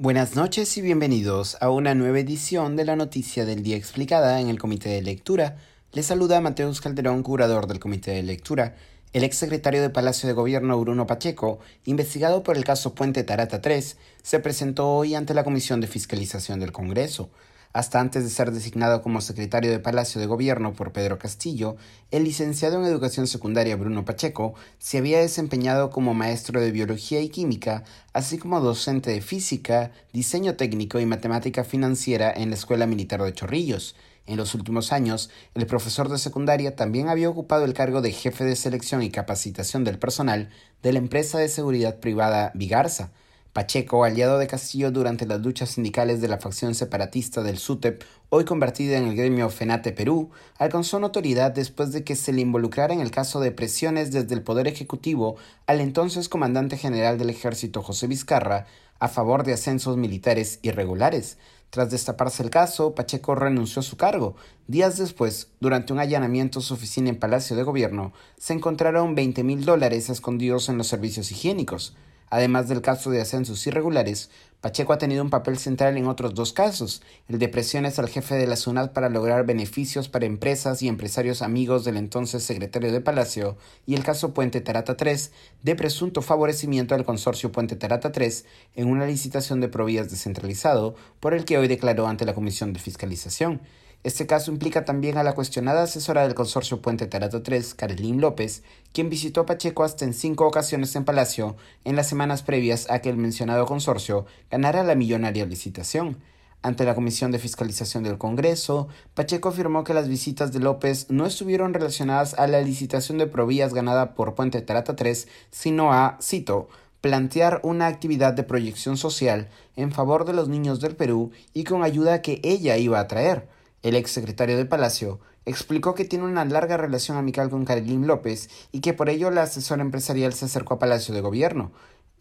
Buenas noches y bienvenidos a una nueva edición de la Noticia del Día Explicada en el Comité de Lectura. Les saluda Mateus Calderón, curador del Comité de Lectura. El exsecretario de Palacio de Gobierno Bruno Pacheco, investigado por el caso Puente Tarata 3, se presentó hoy ante la Comisión de Fiscalización del Congreso. Hasta antes de ser designado como secretario de Palacio de Gobierno por Pedro Castillo, el licenciado en Educación Secundaria Bruno Pacheco se había desempeñado como maestro de Biología y Química, así como docente de Física, Diseño Técnico y Matemática Financiera en la Escuela Militar de Chorrillos. En los últimos años, el profesor de secundaria también había ocupado el cargo de jefe de selección y capacitación del personal de la empresa de seguridad privada Vigarza. Pacheco, aliado de Castillo durante las luchas sindicales de la facción separatista del SUTEP, hoy convertida en el gremio FENATE Perú, alcanzó notoriedad después de que se le involucrara en el caso de presiones desde el Poder Ejecutivo al entonces comandante general del ejército José Vizcarra a favor de ascensos militares irregulares. Tras destaparse el caso, Pacheco renunció a su cargo. Días después, durante un allanamiento a su oficina en Palacio de Gobierno, se encontraron 20 mil dólares escondidos en los servicios higiénicos. Además del caso de ascensos irregulares, Pacheco ha tenido un papel central en otros dos casos, el de presiones al jefe de la SUNAT para lograr beneficios para empresas y empresarios amigos del entonces secretario de Palacio, y el caso Puente Tarata 3, de presunto favorecimiento al consorcio Puente Tarata 3 en una licitación de provías descentralizado, por el que hoy declaró ante la Comisión de Fiscalización. Este caso implica también a la cuestionada asesora del consorcio Puente Tarato 3, Carolín López, quien visitó a Pacheco hasta en cinco ocasiones en Palacio en las semanas previas a que el mencionado consorcio ganara la millonaria licitación. Ante la Comisión de Fiscalización del Congreso, Pacheco afirmó que las visitas de López no estuvieron relacionadas a la licitación de provías ganada por Puente Tarata 3, sino a, cito, plantear una actividad de proyección social en favor de los niños del Perú y con ayuda que ella iba a traer. El ex secretario de Palacio explicó que tiene una larga relación amical con Karilín López y que por ello la asesora empresarial se acercó a Palacio de Gobierno.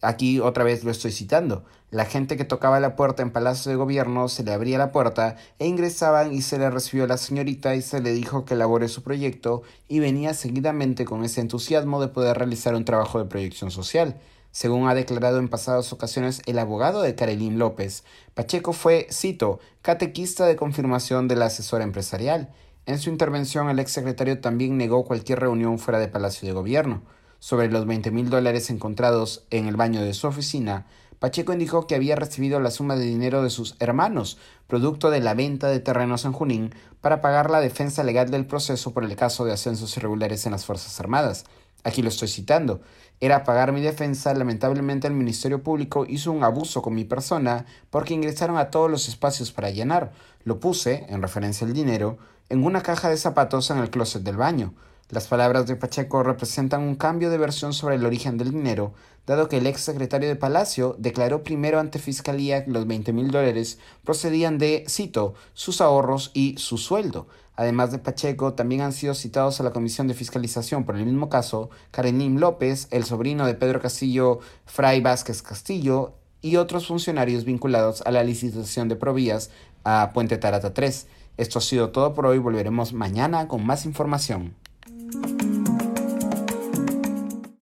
Aquí otra vez lo estoy citando. La gente que tocaba la puerta en Palacio de Gobierno se le abría la puerta e ingresaban y se le recibió la señorita y se le dijo que elabore su proyecto y venía seguidamente con ese entusiasmo de poder realizar un trabajo de proyección social. Según ha declarado en pasadas ocasiones el abogado de Carolín López, Pacheco fue, cito, catequista de confirmación de la asesora empresarial. En su intervención, el exsecretario también negó cualquier reunión fuera de Palacio de Gobierno. Sobre los 20 mil dólares encontrados en el baño de su oficina, Pacheco indicó que había recibido la suma de dinero de sus hermanos, producto de la venta de terrenos en Junín, para pagar la defensa legal del proceso por el caso de ascensos irregulares en las Fuerzas Armadas. Aquí lo estoy citando. Era pagar mi defensa. Lamentablemente el Ministerio Público hizo un abuso con mi persona porque ingresaron a todos los espacios para llenar. Lo puse, en referencia al dinero, en una caja de zapatos en el closet del baño. Las palabras de Pacheco representan un cambio de versión sobre el origen del dinero, dado que el ex secretario de Palacio declaró primero ante Fiscalía que los 20 mil dólares procedían de, cito, sus ahorros y su sueldo. Además de Pacheco, también han sido citados a la Comisión de Fiscalización por el mismo caso Karenim López, el sobrino de Pedro Castillo, Fray Vázquez Castillo, y otros funcionarios vinculados a la licitación de provías a Puente Tarata 3. Esto ha sido todo por hoy. Volveremos mañana con más información.